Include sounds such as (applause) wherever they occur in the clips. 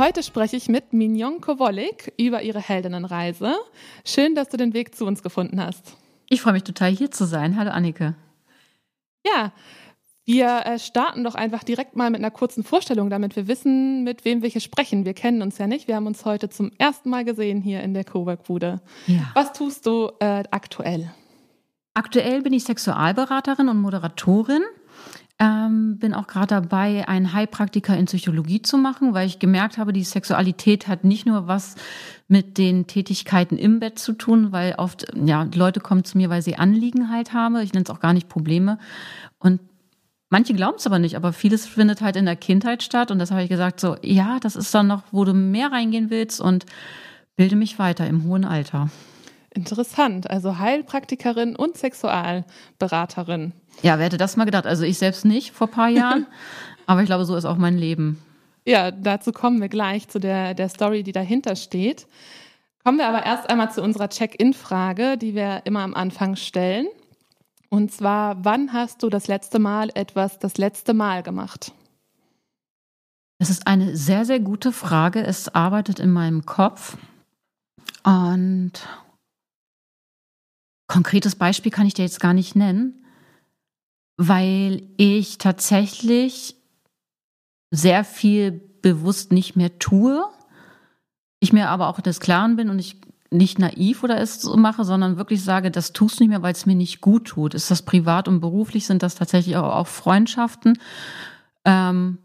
Heute spreche ich mit Mignon Kowolik über ihre Heldinnenreise. Schön, dass du den Weg zu uns gefunden hast. Ich freue mich total hier zu sein. Hallo Annike. Ja, wir äh, starten doch einfach direkt mal mit einer kurzen Vorstellung, damit wir wissen, mit wem wir hier sprechen. Wir kennen uns ja nicht. Wir haben uns heute zum ersten Mal gesehen hier in der Cowork-Bude. Ja. Was tust du äh, aktuell? Aktuell bin ich Sexualberaterin und Moderatorin. Ähm, bin auch gerade dabei, einen Heilpraktiker in Psychologie zu machen, weil ich gemerkt habe, die Sexualität hat nicht nur was mit den Tätigkeiten im Bett zu tun, weil oft, ja, Leute kommen zu mir, weil sie Anliegen halt haben. Ich nenne es auch gar nicht Probleme. Und manche glauben es aber nicht, aber vieles findet halt in der Kindheit statt. Und das habe ich gesagt, so, ja, das ist dann noch, wo du mehr reingehen willst und bilde mich weiter im hohen Alter. Interessant. Also Heilpraktikerin und Sexualberaterin. Ja, wer hätte das mal gedacht? Also ich selbst nicht vor ein paar (laughs) Jahren, aber ich glaube, so ist auch mein Leben. Ja, dazu kommen wir gleich zu der, der Story, die dahinter steht. Kommen wir aber erst einmal zu unserer Check-in-Frage, die wir immer am Anfang stellen. Und zwar, wann hast du das letzte Mal etwas das letzte Mal gemacht? Das ist eine sehr, sehr gute Frage. Es arbeitet in meinem Kopf. Und Konkretes Beispiel kann ich dir jetzt gar nicht nennen, weil ich tatsächlich sehr viel bewusst nicht mehr tue. Ich mir aber auch des Klaren bin und ich nicht naiv oder es so mache, sondern wirklich sage, das tust du nicht mehr, weil es mir nicht gut tut. Ist das privat und beruflich, sind das tatsächlich auch, Freundschaften. Ähm,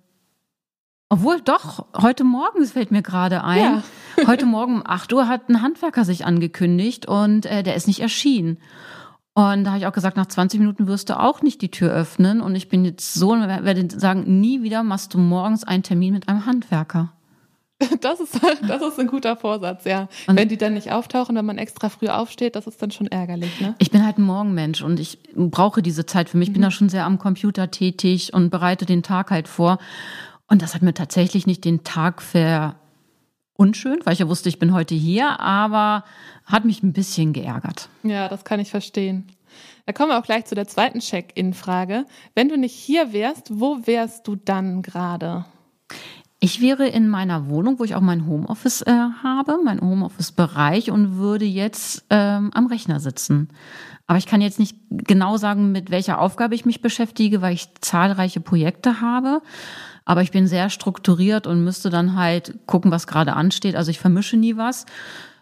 obwohl, doch, heute Morgen, es fällt mir gerade ein, ja. Heute Morgen um 8 Uhr hat ein Handwerker sich angekündigt und äh, der ist nicht erschienen. Und da habe ich auch gesagt, nach 20 Minuten wirst du auch nicht die Tür öffnen. Und ich bin jetzt so, werde sagen, nie wieder machst du morgens einen Termin mit einem Handwerker. Das ist, das ist ein guter Vorsatz, ja. Und wenn die dann nicht auftauchen, wenn man extra früh aufsteht, das ist dann schon ärgerlich, ne? Ich bin halt ein Morgenmensch und ich brauche diese Zeit für mich. Ich bin mhm. da schon sehr am Computer tätig und bereite den Tag halt vor. Und das hat mir tatsächlich nicht den Tag ver unschön, weil ich ja wusste, ich bin heute hier, aber hat mich ein bisschen geärgert. Ja, das kann ich verstehen. Da kommen wir auch gleich zu der zweiten Check-in-Frage. Wenn du nicht hier wärst, wo wärst du dann gerade? Ich wäre in meiner Wohnung, wo ich auch mein Homeoffice äh, habe, mein Homeoffice-Bereich und würde jetzt ähm, am Rechner sitzen. Aber ich kann jetzt nicht genau sagen, mit welcher Aufgabe ich mich beschäftige, weil ich zahlreiche Projekte habe. Aber ich bin sehr strukturiert und müsste dann halt gucken, was gerade ansteht. Also ich vermische nie was,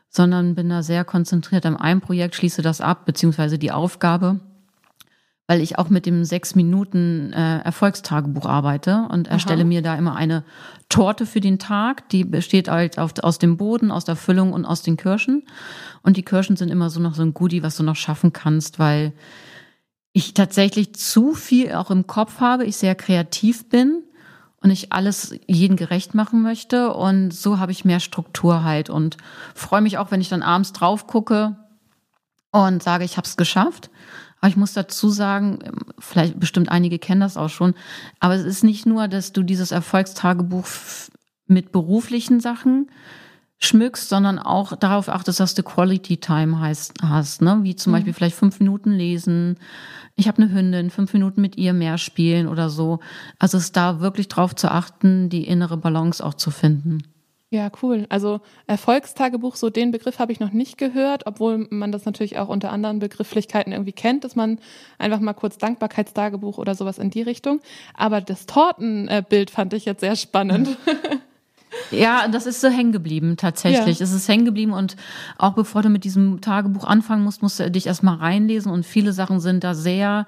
sondern bin da sehr konzentriert an einem Projekt, schließe das ab, beziehungsweise die Aufgabe weil ich auch mit dem sechs Minuten äh, Erfolgstagebuch arbeite und erstelle Aha. mir da immer eine Torte für den Tag. Die besteht halt auf, aus dem Boden, aus der Füllung und aus den Kirschen. Und die Kirschen sind immer so noch so ein Goodie, was du noch schaffen kannst, weil ich tatsächlich zu viel auch im Kopf habe, ich sehr kreativ bin und ich alles jeden gerecht machen möchte. Und so habe ich mehr Struktur halt und freue mich auch, wenn ich dann abends drauf gucke und sage, ich habe es geschafft. Aber ich muss dazu sagen, vielleicht bestimmt einige kennen das auch schon, aber es ist nicht nur, dass du dieses Erfolgstagebuch mit beruflichen Sachen schmückst, sondern auch darauf achtest, dass du Quality Time heißt, hast, ne? Wie zum mhm. Beispiel vielleicht fünf Minuten lesen. Ich habe eine Hündin, fünf Minuten mit ihr mehr spielen oder so. Also es da wirklich drauf zu achten, die innere Balance auch zu finden. Ja, cool. Also Erfolgstagebuch, so den Begriff habe ich noch nicht gehört, obwohl man das natürlich auch unter anderen Begrifflichkeiten irgendwie kennt, dass man einfach mal kurz Dankbarkeitstagebuch oder sowas in die Richtung. Aber das Tortenbild fand ich jetzt sehr spannend. (laughs) (laughs) Ja, das ist so hängen geblieben, tatsächlich. Ja. Es ist hängen geblieben und auch bevor du mit diesem Tagebuch anfangen musst, musst du dich erstmal reinlesen und viele Sachen sind da sehr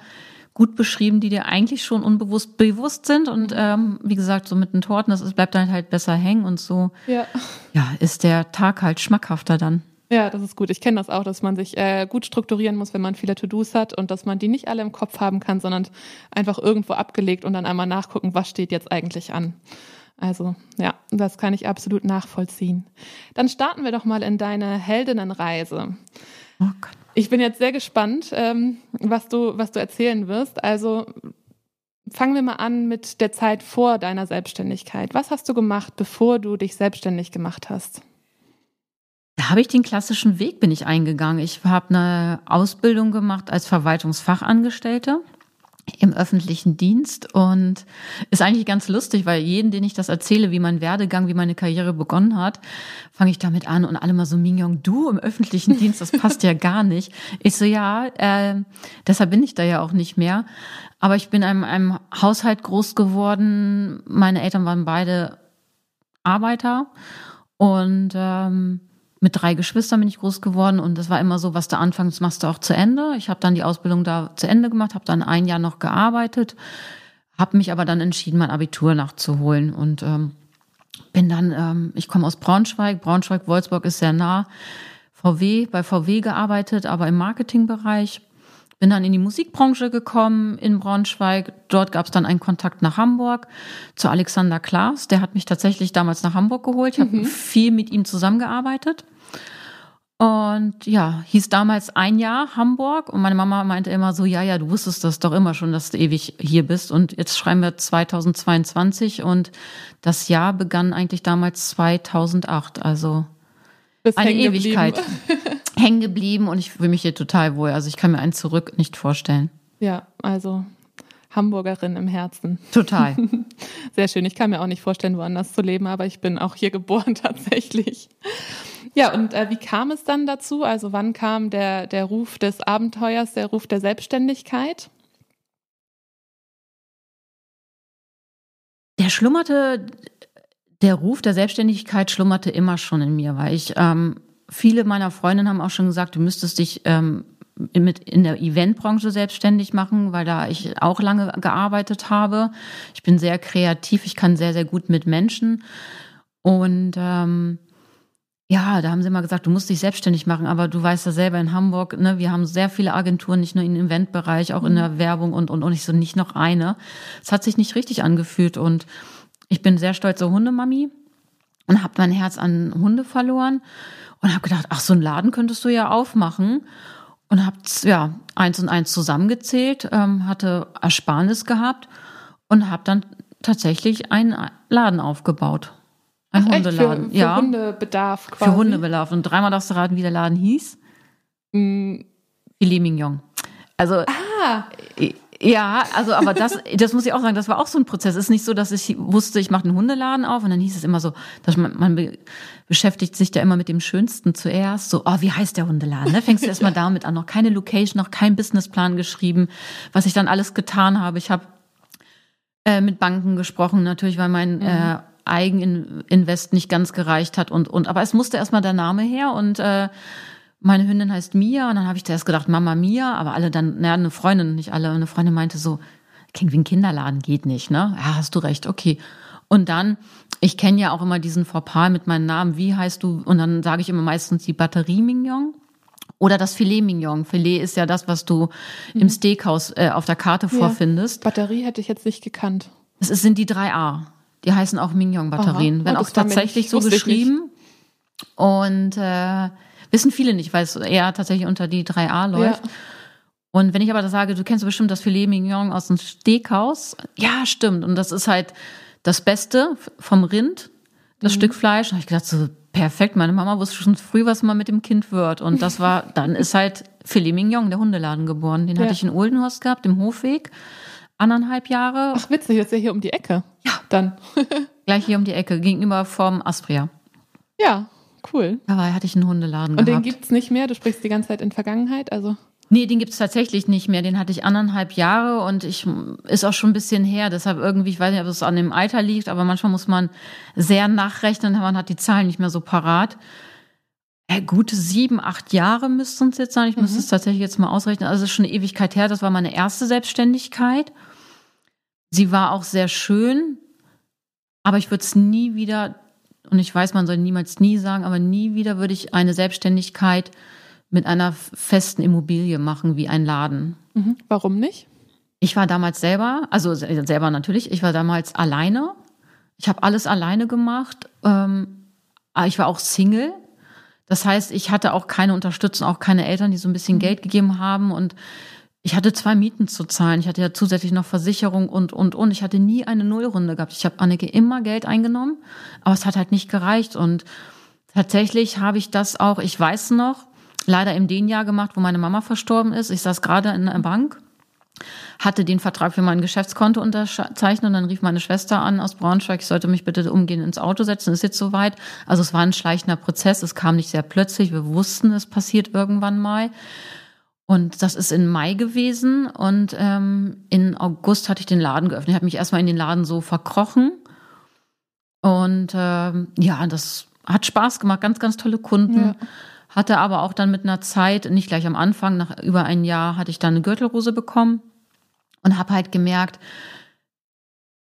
gut beschrieben, die dir eigentlich schon unbewusst bewusst sind und ähm, wie gesagt, so mit den Torten, das ist, bleibt dann halt besser hängen und so. Ja. Ja, ist der Tag halt schmackhafter dann. Ja, das ist gut. Ich kenne das auch, dass man sich äh, gut strukturieren muss, wenn man viele To-Dos hat und dass man die nicht alle im Kopf haben kann, sondern einfach irgendwo abgelegt und dann einmal nachgucken, was steht jetzt eigentlich an. Also ja, das kann ich absolut nachvollziehen. Dann starten wir doch mal in deine Heldinnenreise. Oh Gott. Ich bin jetzt sehr gespannt, ähm, was du, was du erzählen wirst. Also fangen wir mal an mit der Zeit vor deiner Selbstständigkeit. Was hast du gemacht, bevor du dich selbstständig gemacht hast? Da habe ich den klassischen Weg bin ich eingegangen. Ich habe eine Ausbildung gemacht als Verwaltungsfachangestellte im öffentlichen Dienst und ist eigentlich ganz lustig, weil jeden, den ich das erzähle, wie mein Werdegang, wie meine Karriere begonnen hat, fange ich damit an und alle mal so, Mignon, du im öffentlichen (laughs) Dienst, das passt ja gar nicht. Ich so, ja, äh, deshalb bin ich da ja auch nicht mehr. Aber ich bin in einem, einem Haushalt groß geworden. Meine Eltern waren beide Arbeiter und ähm, mit drei Geschwistern bin ich groß geworden und das war immer so, was du anfängst, machst du auch zu Ende. Ich habe dann die Ausbildung da zu Ende gemacht, habe dann ein Jahr noch gearbeitet, habe mich aber dann entschieden, mein Abitur nachzuholen und ähm, bin dann, ähm, ich komme aus Braunschweig, Braunschweig-Wolfsburg ist sehr nah, VW, bei VW gearbeitet, aber im Marketingbereich. Bin dann in die Musikbranche gekommen in Braunschweig. Dort gab es dann einen Kontakt nach Hamburg zu Alexander Klaas. Der hat mich tatsächlich damals nach Hamburg geholt. Ich mhm. habe viel mit ihm zusammengearbeitet. Und ja, hieß damals ein Jahr Hamburg und meine Mama meinte immer so, ja, ja, du wusstest das doch immer schon, dass du ewig hier bist und jetzt schreiben wir 2022 und das Jahr begann eigentlich damals 2008, also Bist eine Ewigkeit. (laughs) hängen geblieben und ich fühle mich hier total wohl. Also ich kann mir einen zurück nicht vorstellen. Ja, also Hamburgerin im Herzen. Total. (laughs) Sehr schön. Ich kann mir auch nicht vorstellen, woanders zu leben, aber ich bin auch hier geboren (laughs) tatsächlich. Ja, und äh, wie kam es dann dazu? Also wann kam der, der Ruf des Abenteuers, der Ruf der Selbstständigkeit? Der schlummerte, der Ruf der Selbstständigkeit schlummerte immer schon in mir, weil ich, ähm, viele meiner Freundinnen haben auch schon gesagt, du müsstest dich ähm, mit in der Eventbranche selbstständig machen, weil da ich auch lange gearbeitet habe. Ich bin sehr kreativ, ich kann sehr, sehr gut mit Menschen. Und ähm, ja, da haben sie immer gesagt, du musst dich selbstständig machen, aber du weißt ja selber in Hamburg, ne, wir haben sehr viele Agenturen, nicht nur im Eventbereich, auch in mhm. der Werbung und, und, und ich so nicht noch eine. Es hat sich nicht richtig angefühlt und ich bin sehr stolze Hundemami und habe mein Herz an Hunde verloren und habe gedacht, ach, so einen Laden könntest du ja aufmachen und habe ja eins und eins zusammengezählt, ähm, hatte Ersparnis gehabt und habe dann tatsächlich einen Laden aufgebaut. Ein Ach, Hundeladen. Für, für ja. Hundebedarf quasi. Für Hundebedarf. Und dreimal darfst du raten, wie der Laden hieß. Mm. Filet Mignon. Also, ah. Ja, also aber das, (laughs) das muss ich auch sagen, das war auch so ein Prozess. Es ist nicht so, dass ich wusste, ich mache einen Hundeladen auf und dann hieß es immer so, dass man, man be beschäftigt sich da immer mit dem Schönsten zuerst. So, oh, wie heißt der Hundeladen? Ne? Fängst du erstmal (laughs) damit an, noch keine Location, noch kein Businessplan geschrieben, was ich dann alles getan habe. Ich habe äh, mit Banken gesprochen, natürlich, weil mein mhm. äh, Eigeninvest nicht ganz gereicht hat und und aber es musste erstmal der Name her und äh, meine Hündin heißt Mia und dann habe ich zuerst gedacht Mama Mia, aber alle dann, naja, eine Freundin, nicht alle, eine Freundin meinte so, klingt wie ein Kinderladen, geht nicht, ne? Ja, hast du recht, okay. Und dann, ich kenne ja auch immer diesen Fauxpas mit meinem Namen, wie heißt du? Und dann sage ich immer meistens die Batterie Mignon. Oder das Filet Mignon. Filet ist ja das, was du mhm. im Steakhouse äh, auf der Karte ja. vorfindest. Batterie hätte ich jetzt nicht gekannt. Es sind die 3A. Die heißen auch Mignon-Batterien. Wenn oh, auch tatsächlich so geschrieben. Und äh, Wissen viele nicht, weil es eher tatsächlich unter die 3a läuft. Ja. Und wenn ich aber da sage, du kennst bestimmt das Filet Mignon aus dem Steakhaus, ja, stimmt. Und das ist halt das Beste vom Rind, das mhm. Stück Fleisch. Da habe ich gedacht, so perfekt, meine Mama wusste schon früh, was man mit dem Kind wird. Und das war, (laughs) dann ist halt Filet Mignon, der Hundeladen geboren. Den ja. hatte ich in Oldenhorst gehabt, im Hofweg. Anderthalb Jahre. Ach, witzig, das ist ja hier um die Ecke. Dann. (laughs) Gleich hier um die Ecke, gegenüber vom Aspria. Ja, Cool. Dabei hatte ich einen Hundeladen Und gehabt. den gibt's nicht mehr? Du sprichst die ganze Zeit in Vergangenheit, also? Nee, den gibt's tatsächlich nicht mehr. Den hatte ich anderthalb Jahre und ich ist auch schon ein bisschen her. Deshalb irgendwie, ich weiß nicht, ob es an dem Alter liegt, aber manchmal muss man sehr nachrechnen, man hat die Zahlen nicht mehr so parat. Äh, gute sieben, acht Jahre müssten es jetzt sein. Ich mhm. müsste es tatsächlich jetzt mal ausrechnen. Also es ist schon eine Ewigkeit her. Das war meine erste Selbstständigkeit. Sie war auch sehr schön, aber ich würde es nie wieder und ich weiß, man soll niemals nie sagen, aber nie wieder würde ich eine Selbstständigkeit mit einer festen Immobilie machen wie ein Laden. Mhm. Warum nicht? Ich war damals selber, also selber natürlich, ich war damals alleine. Ich habe alles alleine gemacht. Ähm, ich war auch Single. Das heißt, ich hatte auch keine Unterstützung, auch keine Eltern, die so ein bisschen mhm. Geld gegeben haben. Und ich hatte zwei Mieten zu zahlen. Ich hatte ja zusätzlich noch Versicherung und, und, und. Ich hatte nie eine Nullrunde gehabt. Ich habe Anneke immer Geld eingenommen, aber es hat halt nicht gereicht. Und tatsächlich habe ich das auch, ich weiß noch, leider im den Jahr gemacht, wo meine Mama verstorben ist. Ich saß gerade in der Bank hatte den Vertrag für mein Geschäftskonto unterzeichnet und dann rief meine Schwester an aus Braunschweig, ich sollte mich bitte umgehen ins Auto setzen, ist jetzt soweit. Also es war ein schleichender Prozess, es kam nicht sehr plötzlich, wir wussten, es passiert irgendwann mal. Und das ist in Mai gewesen und ähm, in August hatte ich den Laden geöffnet. Ich habe mich erstmal in den Laden so verkrochen und ähm, ja, das hat Spaß gemacht, ganz, ganz tolle Kunden. Ja. Hatte aber auch dann mit einer Zeit, nicht gleich am Anfang, nach über ein Jahr hatte ich dann eine Gürtelrose bekommen und habe halt gemerkt,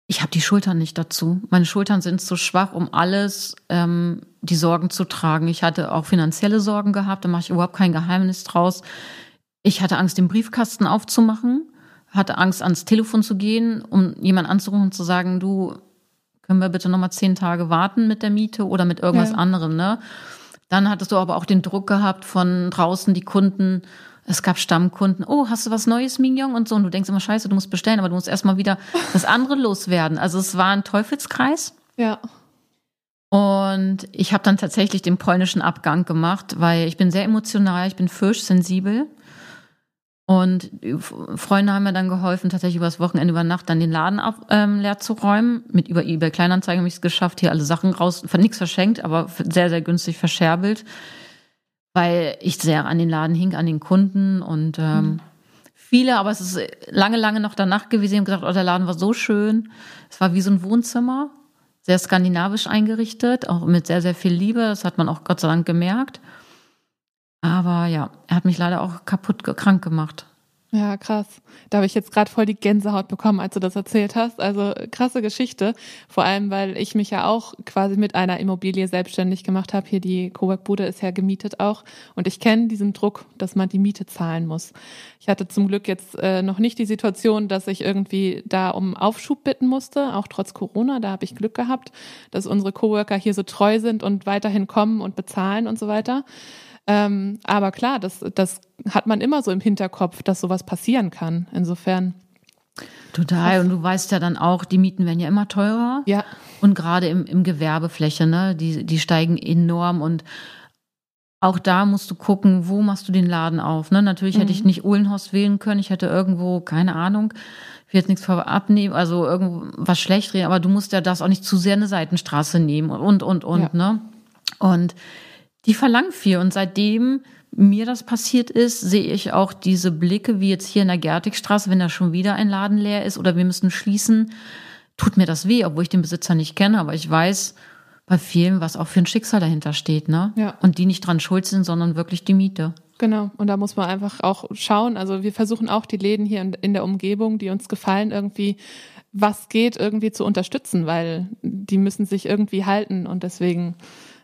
ich habe die Schultern nicht dazu. Meine Schultern sind zu schwach, um alles, ähm, die Sorgen zu tragen. Ich hatte auch finanzielle Sorgen gehabt, da mache ich überhaupt kein Geheimnis draus. Ich hatte Angst, den Briefkasten aufzumachen, hatte Angst, ans Telefon zu gehen, um jemanden anzurufen und zu sagen, du, können wir bitte nochmal zehn Tage warten mit der Miete oder mit irgendwas ja. anderem, ne? Dann hattest du aber auch den Druck gehabt von draußen, die Kunden, es gab Stammkunden, oh, hast du was Neues, Mignon? Und so. Und du denkst immer, scheiße, du musst bestellen, aber du musst erstmal wieder (laughs) das andere loswerden. Also es war ein Teufelskreis. Ja. Und ich habe dann tatsächlich den polnischen Abgang gemacht, weil ich bin sehr emotional, ich bin fürchsensibel. Und Freunde haben mir dann geholfen, tatsächlich übers Wochenende über Nacht dann den Laden ab, ähm, leer zu räumen. Mit über eBay Kleinanzeigen habe ich es geschafft, hier alle Sachen raus, nichts verschenkt, aber sehr, sehr günstig verscherbelt. Weil ich sehr an den Laden hing, an den Kunden und ähm, mhm. viele, aber es ist lange, lange noch danach gewesen. Ich habe gesagt, oh, der Laden war so schön. Es war wie so ein Wohnzimmer, sehr skandinavisch eingerichtet, auch mit sehr, sehr viel Liebe. Das hat man auch Gott sei Dank gemerkt. Aber ja, er hat mich leider auch kaputt krank gemacht. Ja, krass. Da habe ich jetzt gerade voll die Gänsehaut bekommen, als du das erzählt hast. Also krasse Geschichte. Vor allem, weil ich mich ja auch quasi mit einer Immobilie selbstständig gemacht habe. Hier die Cowork-Bude ist ja gemietet auch. Und ich kenne diesen Druck, dass man die Miete zahlen muss. Ich hatte zum Glück jetzt äh, noch nicht die Situation, dass ich irgendwie da um Aufschub bitten musste, auch trotz Corona. Da habe ich Glück gehabt, dass unsere Coworker hier so treu sind und weiterhin kommen und bezahlen und so weiter. Ähm, aber klar, das, das hat man immer so im Hinterkopf, dass sowas passieren kann. Insofern. Total. Und du weißt ja dann auch, die Mieten werden ja immer teurer. Ja. Und gerade im, im Gewerbefläche, ne, die, die steigen enorm und auch da musst du gucken, wo machst du den Laden auf. Ne? Natürlich mhm. hätte ich mhm. nicht Uhlenhorst wählen können. Ich hätte irgendwo, keine Ahnung, ich will jetzt nichts abnehmen, also irgendwas schlecht reden, aber du musst ja das auch nicht zu sehr eine Seitenstraße nehmen und, und, und, ja. ne? Und die verlangen viel. Und seitdem mir das passiert ist, sehe ich auch diese Blicke, wie jetzt hier in der Gertigstraße, wenn da schon wieder ein Laden leer ist oder wir müssen schließen, tut mir das weh, obwohl ich den Besitzer nicht kenne, aber ich weiß bei vielen, was auch für ein Schicksal dahinter steht, ne? Ja. Und die nicht dran schuld sind, sondern wirklich die Miete. Genau. Und da muss man einfach auch schauen. Also wir versuchen auch die Läden hier in der Umgebung, die uns gefallen, irgendwie was geht, irgendwie zu unterstützen, weil die müssen sich irgendwie halten und deswegen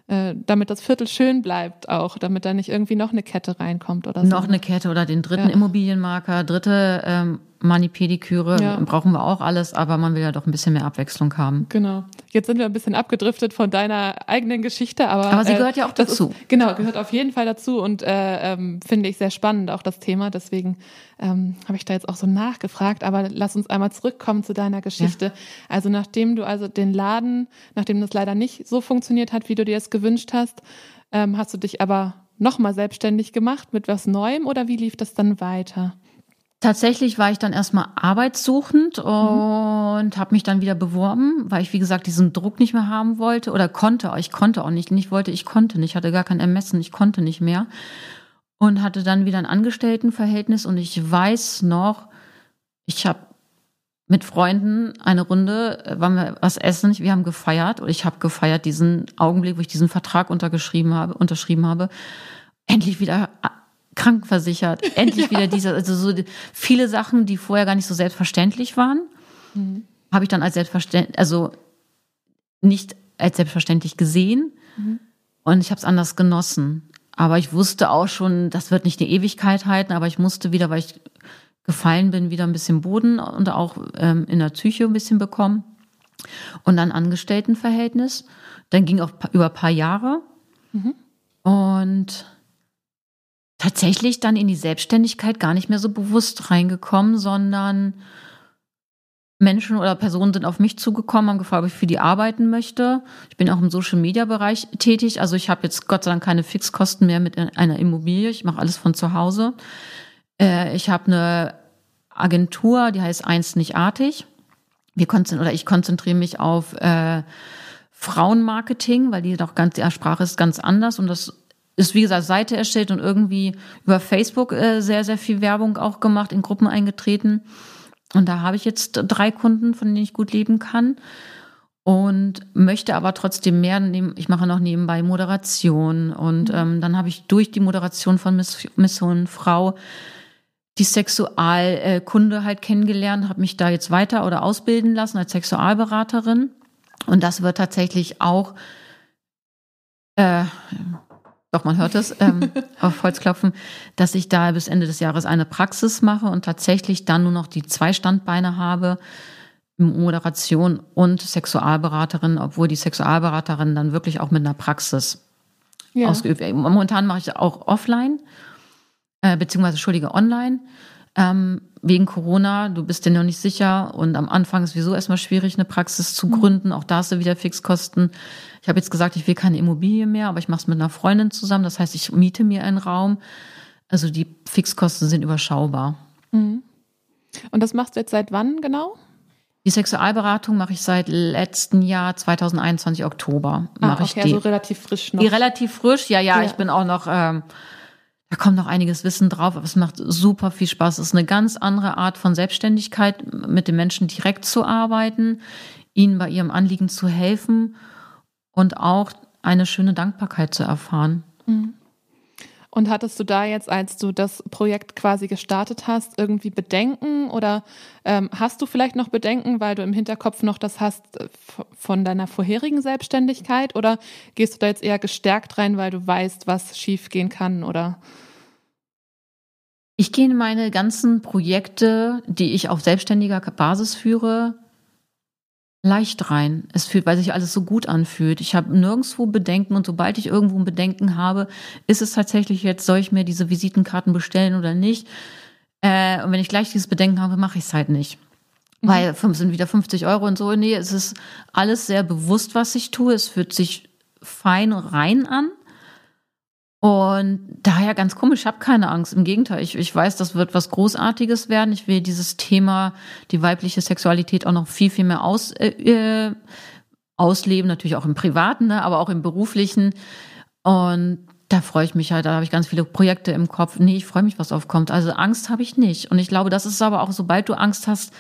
äh, damit das Viertel schön bleibt auch, damit da nicht irgendwie noch eine Kette reinkommt oder so. Noch eine Kette oder den dritten ja. Immobilienmarker, dritte ähm, Mani-Pediküre, ja. brauchen wir auch alles, aber man will ja doch ein bisschen mehr Abwechslung haben. Genau. Jetzt sind wir ein bisschen abgedriftet von deiner eigenen Geschichte, aber. Aber sie äh, gehört ja auch dazu. Ist, genau, gehört auf jeden Fall dazu und äh, ähm, finde ich sehr spannend, auch das Thema. Deswegen ähm, habe ich da jetzt auch so nachgefragt. Aber lass uns einmal zurückkommen zu deiner Geschichte. Ja. Also, nachdem du also den Laden, nachdem das leider nicht so funktioniert hat, wie du dir es gewünscht hast, ähm, hast du dich aber nochmal selbstständig gemacht mit was Neuem oder wie lief das dann weiter? Tatsächlich war ich dann erstmal arbeitssuchend mhm. und habe mich dann wieder beworben, weil ich, wie gesagt, diesen Druck nicht mehr haben wollte oder konnte. Ich konnte auch nicht. Nicht wollte, ich konnte nicht. Ich hatte gar kein Ermessen. Ich konnte nicht mehr. Und hatte dann wieder ein Angestelltenverhältnis. Und ich weiß noch, ich habe mit Freunden eine Runde, äh, waren wir was essen, wir haben gefeiert. Und ich habe gefeiert diesen Augenblick, wo ich diesen Vertrag untergeschrieben habe, unterschrieben habe. Endlich wieder krankenversichert, (laughs) endlich ja. wieder dieser, also so viele Sachen, die vorher gar nicht so selbstverständlich waren, mhm. habe ich dann als selbstverständlich, also nicht als selbstverständlich gesehen mhm. und ich habe es anders genossen. Aber ich wusste auch schon, das wird nicht eine Ewigkeit halten, aber ich musste wieder, weil ich gefallen bin, wieder ein bisschen Boden und auch ähm, in der Psyche ein bisschen bekommen. und dann Angestelltenverhältnis. Dann ging auch über ein paar Jahre. Mhm. Und tatsächlich dann in die Selbstständigkeit gar nicht mehr so bewusst reingekommen, sondern Menschen oder Personen sind auf mich zugekommen, haben gefragt, ob ich für die arbeiten möchte. Ich bin auch im Social-Media-Bereich tätig. Also ich habe jetzt Gott sei Dank keine Fixkosten mehr mit einer Immobilie. Ich mache alles von zu Hause. Äh, ich habe eine Agentur, die heißt Eins nicht artig. Wir konzentrieren, oder ich konzentriere mich auf äh, Frauenmarketing, weil die doch ganz, die Sprache ist ganz anders und das ist, wie gesagt, Seite erstellt und irgendwie über Facebook äh, sehr, sehr viel Werbung auch gemacht, in Gruppen eingetreten. Und da habe ich jetzt drei Kunden, von denen ich gut leben kann. Und möchte aber trotzdem mehr nehmen. Ich mache noch nebenbei Moderation. Und mhm. ähm, dann habe ich durch die Moderation von Miss, Mission Frau die Sexualkunde halt kennengelernt, habe mich da jetzt weiter oder ausbilden lassen als Sexualberaterin. Und das wird tatsächlich auch, äh, doch man hört es, ähm, (laughs) auf Holzklopfen, dass ich da bis Ende des Jahres eine Praxis mache und tatsächlich dann nur noch die zwei Standbeine habe, Moderation und Sexualberaterin, obwohl die Sexualberaterin dann wirklich auch mit einer Praxis ja. ausgeübt wird. Momentan mache ich auch offline, äh, beziehungsweise, entschuldige, online. Ähm, wegen Corona, du bist dir noch nicht sicher und am Anfang ist sowieso erstmal schwierig, eine Praxis zu mhm. gründen. Auch da hast du wieder Fixkosten. Ich habe jetzt gesagt, ich will keine Immobilie mehr, aber ich mache es mit einer Freundin zusammen. Das heißt, ich miete mir einen Raum. Also die Fixkosten sind überschaubar. Mhm. Und das machst du jetzt seit wann genau? Die Sexualberatung mache ich seit letzten Jahr 2021 Oktober. Ah, mache okay, ich die. also relativ frisch noch. Die relativ frisch, ja, ja, ja. ich bin auch noch ähm, da kommt noch einiges Wissen drauf, aber es macht super viel Spaß. Es ist eine ganz andere Art von Selbstständigkeit, mit den Menschen direkt zu arbeiten, ihnen bei ihrem Anliegen zu helfen und auch eine schöne Dankbarkeit zu erfahren. Mhm. Und hattest du da jetzt, als du das Projekt quasi gestartet hast, irgendwie Bedenken? Oder ähm, hast du vielleicht noch Bedenken, weil du im Hinterkopf noch das hast äh, von deiner vorherigen Selbstständigkeit? Oder gehst du da jetzt eher gestärkt rein, weil du weißt, was schiefgehen kann? Oder? Ich gehe in meine ganzen Projekte, die ich auf selbstständiger Basis führe, leicht rein. Es fühlt, weil sich alles so gut anfühlt. Ich habe nirgendwo Bedenken und sobald ich irgendwo ein Bedenken habe, ist es tatsächlich jetzt, soll ich mir diese Visitenkarten bestellen oder nicht? Äh, und wenn ich gleich dieses Bedenken habe, mache ich es halt nicht. Mhm. Weil sind wieder 50 Euro und so. Nee, es ist alles sehr bewusst, was ich tue. Es fühlt sich fein rein an. Und daher ganz komisch, ich habe keine Angst. Im Gegenteil, ich, ich weiß, das wird was Großartiges werden. Ich will dieses Thema, die weibliche Sexualität auch noch viel, viel mehr aus, äh, äh, ausleben, natürlich auch im Privaten, ne, aber auch im Beruflichen. Und da freue ich mich halt, da habe ich ganz viele Projekte im Kopf. Nee, ich freue mich, was aufkommt. Also Angst habe ich nicht. Und ich glaube, das ist aber auch, sobald du Angst hast,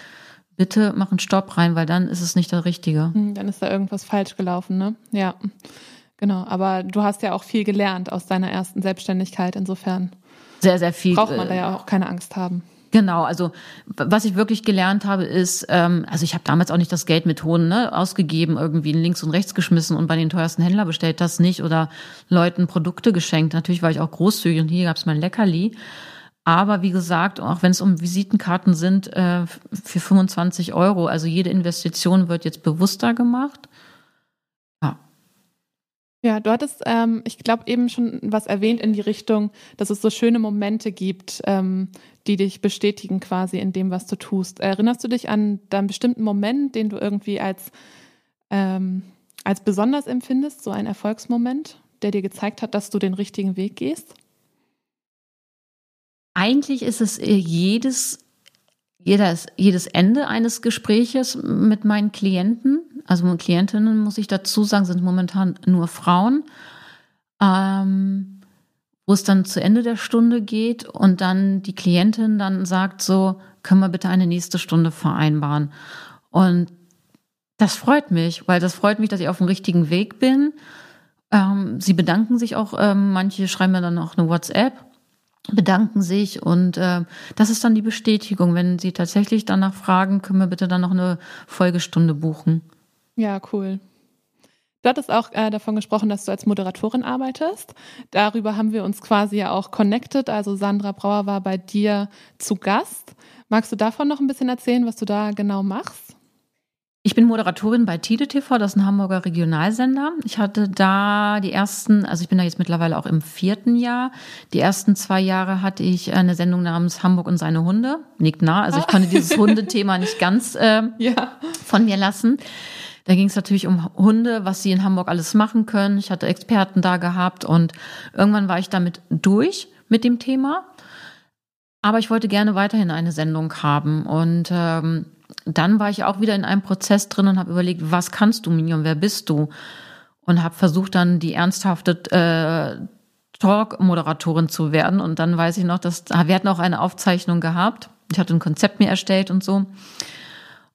bitte mach einen Stopp rein, weil dann ist es nicht der Richtige. Hm, dann ist da irgendwas falsch gelaufen, ne? Ja. Genau, aber du hast ja auch viel gelernt aus deiner ersten Selbstständigkeit. Insofern sehr, sehr viel. Braucht man da ja auch keine Angst haben. Genau, also was ich wirklich gelernt habe, ist, ähm, also ich habe damals auch nicht das Geld mit Hohn ne, ausgegeben, irgendwie links und rechts geschmissen und bei den teuersten Händler bestellt, das nicht oder Leuten Produkte geschenkt. Natürlich war ich auch großzügig und hier gab es mein Leckerli. Aber wie gesagt, auch wenn es um Visitenkarten sind, äh, für 25 Euro, also jede Investition wird jetzt bewusster gemacht. Ja, du hattest, ähm, ich glaube, eben schon was erwähnt in die Richtung, dass es so schöne Momente gibt, ähm, die dich bestätigen quasi in dem, was du tust. Erinnerst du dich an einen bestimmten Moment, den du irgendwie als, ähm, als besonders empfindest, so ein Erfolgsmoment, der dir gezeigt hat, dass du den richtigen Weg gehst? Eigentlich ist es äh, jedes jedes, jedes Ende eines Gespräches mit meinen Klienten, also Klientinnen muss ich dazu sagen, sind momentan nur Frauen, ähm, wo es dann zu Ende der Stunde geht und dann die Klientin dann sagt so, können wir bitte eine nächste Stunde vereinbaren? Und das freut mich, weil das freut mich, dass ich auf dem richtigen Weg bin. Ähm, sie bedanken sich auch, ähm, manche schreiben mir dann auch eine WhatsApp bedanken sich und äh, das ist dann die Bestätigung. Wenn Sie tatsächlich danach fragen, können wir bitte dann noch eine Folgestunde buchen. Ja, cool. Du hattest auch äh, davon gesprochen, dass du als Moderatorin arbeitest. Darüber haben wir uns quasi ja auch connected. Also Sandra Brauer war bei dir zu Gast. Magst du davon noch ein bisschen erzählen, was du da genau machst? Ich bin Moderatorin bei Tide TV, das ist ein Hamburger Regionalsender. Ich hatte da die ersten, also ich bin da jetzt mittlerweile auch im vierten Jahr. Die ersten zwei Jahre hatte ich eine Sendung namens Hamburg und seine Hunde. Liegt nah, also ich ah. konnte dieses (laughs) Hundethema nicht ganz äh, ja. von mir lassen. Da ging es natürlich um Hunde, was sie in Hamburg alles machen können. Ich hatte Experten da gehabt und irgendwann war ich damit durch mit dem Thema. Aber ich wollte gerne weiterhin eine Sendung haben und ähm, dann war ich auch wieder in einem Prozess drin und habe überlegt, was kannst du, Minion, wer bist du? Und habe versucht dann die ernsthafte äh, Talk-Moderatorin zu werden. Und dann weiß ich noch, dass wir hatten auch eine Aufzeichnung gehabt. Ich hatte ein Konzept mir erstellt und so.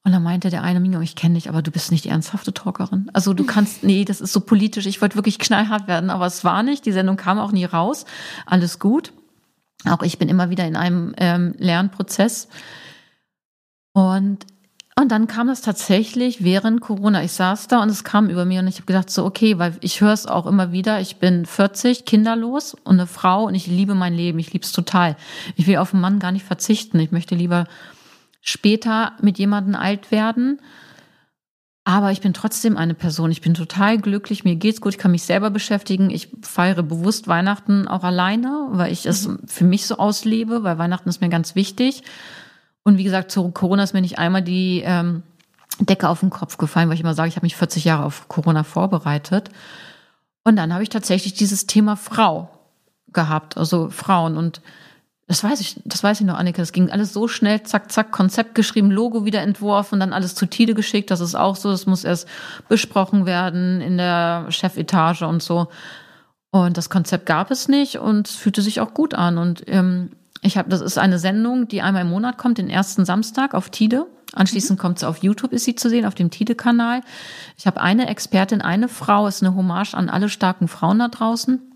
Und dann meinte der eine, Minion, ich kenne dich, aber du bist nicht die ernsthafte Talkerin. Also du kannst, nee, das ist so politisch. Ich wollte wirklich knallhart werden, aber es war nicht. Die Sendung kam auch nie raus. Alles gut. Auch ich bin immer wieder in einem ähm, Lernprozess. Und, und dann kam es tatsächlich während Corona. Ich saß da und es kam über mir und ich habe gedacht, so, okay, weil ich höre es auch immer wieder, ich bin 40, kinderlos und eine Frau und ich liebe mein Leben, ich liebe es total. Ich will auf einen Mann gar nicht verzichten. Ich möchte lieber später mit jemandem alt werden. Aber ich bin trotzdem eine Person. Ich bin total glücklich. Mir geht's gut. Ich kann mich selber beschäftigen. Ich feiere bewusst Weihnachten auch alleine, weil ich es mhm. für mich so auslebe, weil Weihnachten ist mir ganz wichtig. Und wie gesagt, zu Corona ist mir nicht einmal die ähm, Decke auf den Kopf gefallen, weil ich immer sage, ich habe mich 40 Jahre auf Corona vorbereitet. Und dann habe ich tatsächlich dieses Thema Frau gehabt, also Frauen. Und das weiß ich, das weiß ich noch, Annika. Das ging alles so schnell, zack, zack, Konzept geschrieben, Logo wieder entworfen, dann alles zu Tide geschickt. Das ist auch so. Das muss erst besprochen werden in der Chefetage und so. Und das Konzept gab es nicht und es fühlte sich auch gut an. Und ähm, ich habe, das ist eine Sendung, die einmal im Monat kommt, den ersten Samstag auf Tide. Anschließend mhm. kommt sie auf YouTube, ist sie zu sehen, auf dem Tide-Kanal. Ich habe eine Expertin, eine Frau, ist eine Hommage an alle starken Frauen da draußen,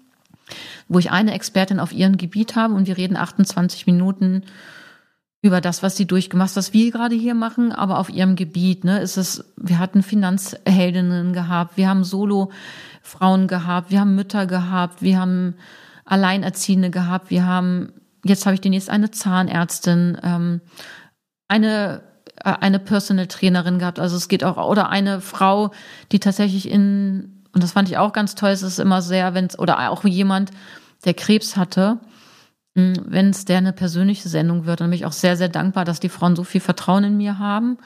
wo ich eine Expertin auf ihrem Gebiet habe und wir reden 28 Minuten über das, was sie durchgemacht, was wir gerade hier machen, aber auf ihrem Gebiet, ne, ist es, wir hatten Finanzheldinnen gehabt, wir haben Solo-Frauen gehabt, wir haben Mütter gehabt, wir haben Alleinerziehende gehabt, wir haben jetzt habe ich demnächst eine Zahnärztin, ähm, eine äh, eine Personal Trainerin gehabt. Also es geht auch oder eine Frau, die tatsächlich in und das fand ich auch ganz toll. Es ist immer sehr, wenn es oder auch jemand, der Krebs hatte, hm, wenn es der eine persönliche Sendung wird, dann bin ich auch sehr sehr dankbar, dass die Frauen so viel Vertrauen in mir haben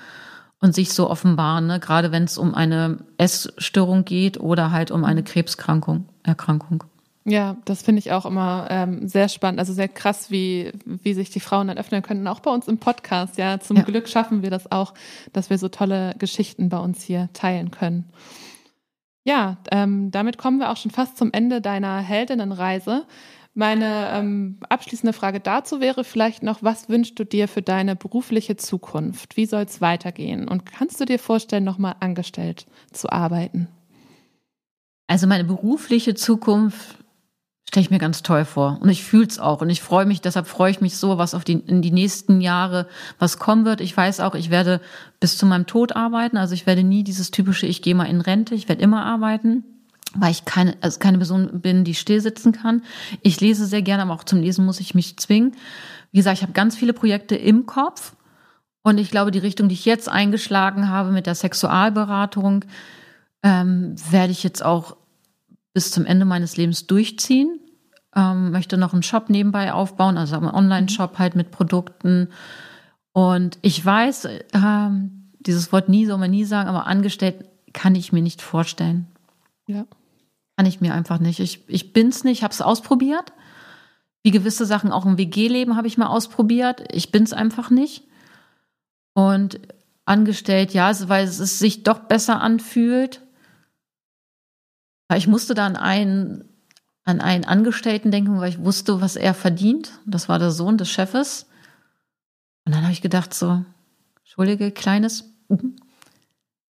und sich so offenbaren, ne? gerade wenn es um eine Essstörung geht oder halt um eine Krebskrankung, Erkrankung. Ja, das finde ich auch immer ähm, sehr spannend, also sehr krass, wie, wie sich die Frauen dann öffnen können. Auch bei uns im Podcast, ja. Zum ja. Glück schaffen wir das auch, dass wir so tolle Geschichten bei uns hier teilen können. Ja, ähm, damit kommen wir auch schon fast zum Ende deiner Heldinnenreise. Meine ähm, abschließende Frage dazu wäre vielleicht noch, was wünschst du dir für deine berufliche Zukunft? Wie soll es weitergehen? Und kannst du dir vorstellen, nochmal angestellt zu arbeiten? Also meine berufliche Zukunft Stelle ich mir ganz toll vor. Und ich fühle es auch. Und ich freue mich, deshalb freue ich mich so, was auf die, in die nächsten Jahre, was kommen wird. Ich weiß auch, ich werde bis zu meinem Tod arbeiten. Also ich werde nie dieses typische, ich gehe mal in Rente, ich werde immer arbeiten weil ich keine, also keine Person bin, die still sitzen kann. Ich lese sehr gerne, aber auch zum Lesen muss ich mich zwingen. Wie gesagt, ich habe ganz viele Projekte im Kopf und ich glaube, die Richtung, die ich jetzt eingeschlagen habe mit der Sexualberatung, ähm, werde ich jetzt auch bis zum Ende meines Lebens durchziehen ähm, möchte noch einen Shop nebenbei aufbauen, also einen Online-Shop halt mit Produkten. Und ich weiß, ähm, dieses Wort nie soll man nie sagen, aber angestellt kann ich mir nicht vorstellen. Ja. Kann ich mir einfach nicht. Ich, ich bin's nicht, habe es ausprobiert. Wie gewisse Sachen auch im WG-Leben habe ich mal ausprobiert. Ich bin's einfach nicht. Und angestellt, ja, weil es sich doch besser anfühlt. Ich musste dann einen an einen Angestellten denken, weil ich wusste, was er verdient. Das war der Sohn des Chefes. Und dann habe ich gedacht so, Entschuldige, Kleines, mhm.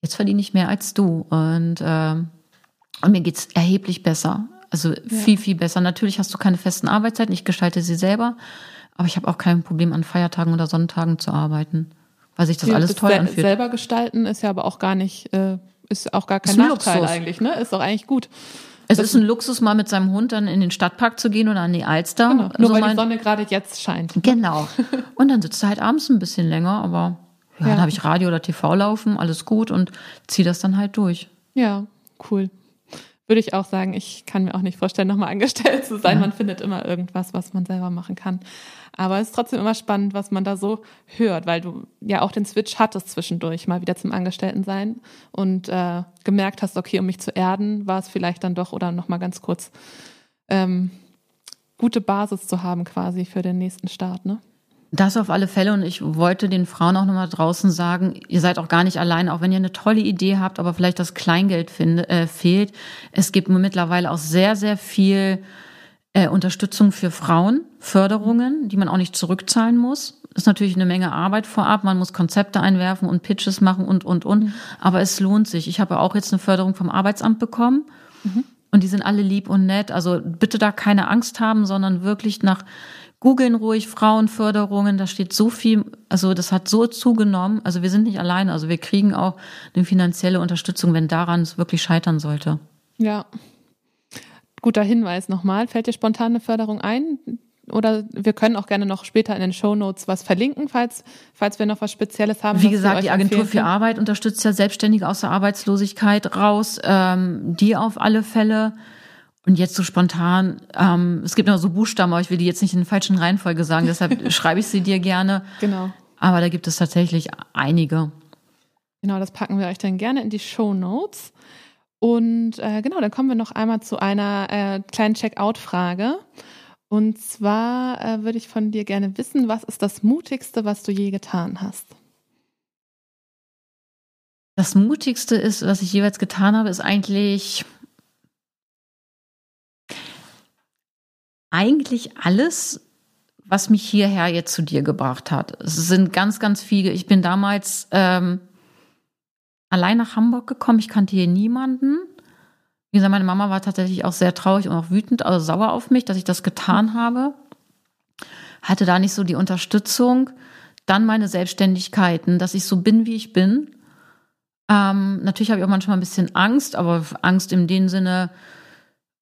jetzt verdiene ich mehr als du. Und, äh, und mir geht's erheblich besser. Also ja. viel, viel besser. Natürlich hast du keine festen Arbeitszeiten, ich gestalte sie selber, aber ich habe auch kein Problem, an Feiertagen oder Sonntagen zu arbeiten, weil sich das ja, alles toll anfühlt. Selber gestalten ist ja aber auch gar nicht, äh, ist auch gar kein Nachteil Luxus. eigentlich, ne? Ist doch eigentlich gut. Es ist ein Luxus, mal mit seinem Hund dann in den Stadtpark zu gehen oder an die Alster. Genau, nur so weil die Sonne gerade jetzt scheint. Genau. (laughs) Und dann sitzt du halt abends ein bisschen länger, aber Ja, dann habe ich Radio oder TV laufen, alles gut und ziehe das dann halt durch. Ja, cool. Würde ich auch sagen, ich kann mir auch nicht vorstellen, nochmal (laughs) angestellt zu sein. Man findet immer irgendwas, was man selber machen kann. Aber es ist trotzdem immer spannend, was man da so hört, weil du ja auch den Switch hattest zwischendurch, mal wieder zum Angestellten sein und äh, gemerkt hast, okay, um mich zu erden, war es vielleicht dann doch oder nochmal ganz kurz ähm, gute Basis zu haben quasi für den nächsten Start, ne? Das auf alle Fälle und ich wollte den Frauen auch nochmal draußen sagen, ihr seid auch gar nicht alleine, auch wenn ihr eine tolle Idee habt, aber vielleicht das Kleingeld finde, äh, fehlt. Es gibt mittlerweile auch sehr, sehr viel äh, Unterstützung für Frauen, Förderungen, die man auch nicht zurückzahlen muss. Ist natürlich eine Menge Arbeit vorab, man muss Konzepte einwerfen und Pitches machen und, und, und. Mhm. Aber es lohnt sich. Ich habe auch jetzt eine Förderung vom Arbeitsamt bekommen. Mhm. Und die sind alle lieb und nett. Also bitte da keine Angst haben, sondern wirklich nach googeln ruhig Frauenförderungen, da steht so viel, also das hat so zugenommen. Also wir sind nicht alleine, also wir kriegen auch eine finanzielle Unterstützung, wenn daran es wirklich scheitern sollte. Ja. Guter Hinweis nochmal. Fällt dir spontan eine Förderung ein? Oder wir können auch gerne noch später in den Show Notes was verlinken, falls, falls wir noch was Spezielles haben. Wie gesagt, die Agentur für Arbeit unterstützt ja Selbstständige aus der Arbeitslosigkeit raus. Ähm, die auf alle Fälle. Und jetzt so spontan, ähm, es gibt noch so Buchstaben, aber ich will die jetzt nicht in der falschen Reihenfolge sagen, deshalb (laughs) schreibe ich sie dir gerne. Genau. Aber da gibt es tatsächlich einige. Genau, das packen wir euch dann gerne in die Show Notes. Und äh, genau, dann kommen wir noch einmal zu einer äh, kleinen Checkout-Frage. Und zwar äh, würde ich von dir gerne wissen, was ist das Mutigste, was du je getan hast? Das Mutigste ist, was ich jeweils getan habe, ist eigentlich eigentlich alles, was mich hierher jetzt zu dir gebracht hat. Es sind ganz, ganz viele. Ich bin damals ähm, allein nach Hamburg gekommen. Ich kannte hier niemanden. Wie gesagt, meine Mama war tatsächlich auch sehr traurig und auch wütend, also sauer auf mich, dass ich das getan habe. Hatte da nicht so die Unterstützung. Dann meine Selbstständigkeiten, dass ich so bin, wie ich bin. Ähm, natürlich habe ich auch manchmal ein bisschen Angst, aber Angst in dem Sinne,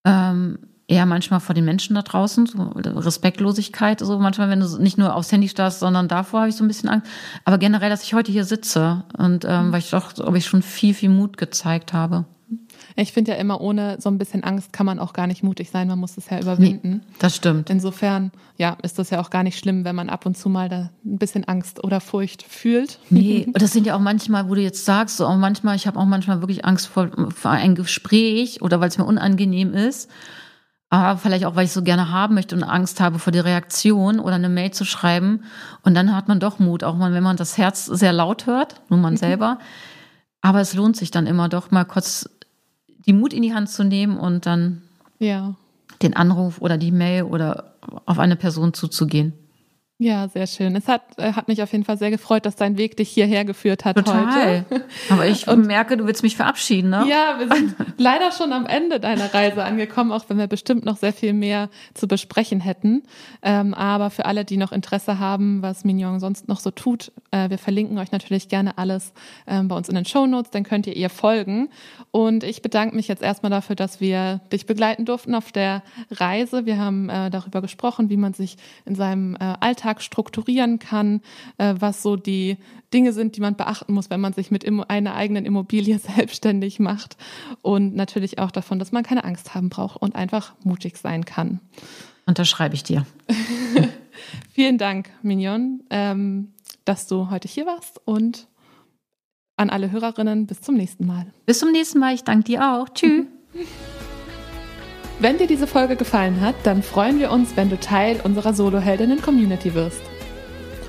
ähm, eher manchmal vor den Menschen da draußen, so Respektlosigkeit, so manchmal, wenn du nicht nur aufs Handy starrst, sondern davor habe ich so ein bisschen Angst. Aber generell, dass ich heute hier sitze und ähm, weil ich doch, ob ich schon viel, viel Mut gezeigt habe. Ich finde ja immer, ohne so ein bisschen Angst kann man auch gar nicht mutig sein. Man muss es ja überwinden. Nee, das stimmt. Insofern, ja, ist das ja auch gar nicht schlimm, wenn man ab und zu mal da ein bisschen Angst oder Furcht fühlt. Nee, (laughs) das sind ja auch manchmal, wo du jetzt sagst, so auch manchmal, ich habe auch manchmal wirklich Angst vor, vor ein Gespräch oder weil es mir unangenehm ist. Aber vielleicht auch, weil ich so gerne haben möchte und Angst habe vor der Reaktion oder eine Mail zu schreiben. Und dann hat man doch Mut, auch wenn man das Herz sehr laut hört, nur man mhm. selber. Aber es lohnt sich dann immer doch mal kurz die Mut in die Hand zu nehmen und dann ja. den Anruf oder die Mail oder auf eine Person zuzugehen. Ja, sehr schön. Es hat, äh, hat mich auf jeden Fall sehr gefreut, dass dein Weg dich hierher geführt hat Total. heute. Aber ich (laughs) und, merke, du willst mich verabschieden, ne? Ja, wir sind leider schon am Ende deiner Reise angekommen, auch wenn wir bestimmt noch sehr viel mehr zu besprechen hätten. Ähm, aber für alle, die noch Interesse haben, was Mignon sonst noch so tut, äh, wir verlinken euch natürlich gerne alles ähm, bei uns in den Show Notes, dann könnt ihr ihr folgen. Und ich bedanke mich jetzt erstmal dafür, dass wir dich begleiten durften auf der Reise. Wir haben äh, darüber gesprochen, wie man sich in seinem äh, Alltag Alltag strukturieren kann, äh, was so die Dinge sind, die man beachten muss, wenn man sich mit einer eigenen Immobilie (laughs) selbstständig macht. Und natürlich auch davon, dass man keine Angst haben braucht und einfach mutig sein kann. Unterschreibe ich dir. (laughs) Vielen Dank, Mignon, ähm, dass du heute hier warst und an alle Hörerinnen bis zum nächsten Mal. Bis zum nächsten Mal. Ich danke dir auch. Tschüss. (laughs) Wenn dir diese Folge gefallen hat, dann freuen wir uns, wenn du Teil unserer Soloheldinnen-Community wirst.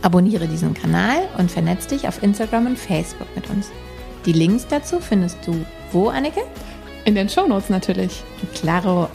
Abonniere diesen Kanal und vernetz dich auf Instagram und Facebook mit uns. Die Links dazu findest du wo, Anneke? In den Shownotes natürlich. Claro.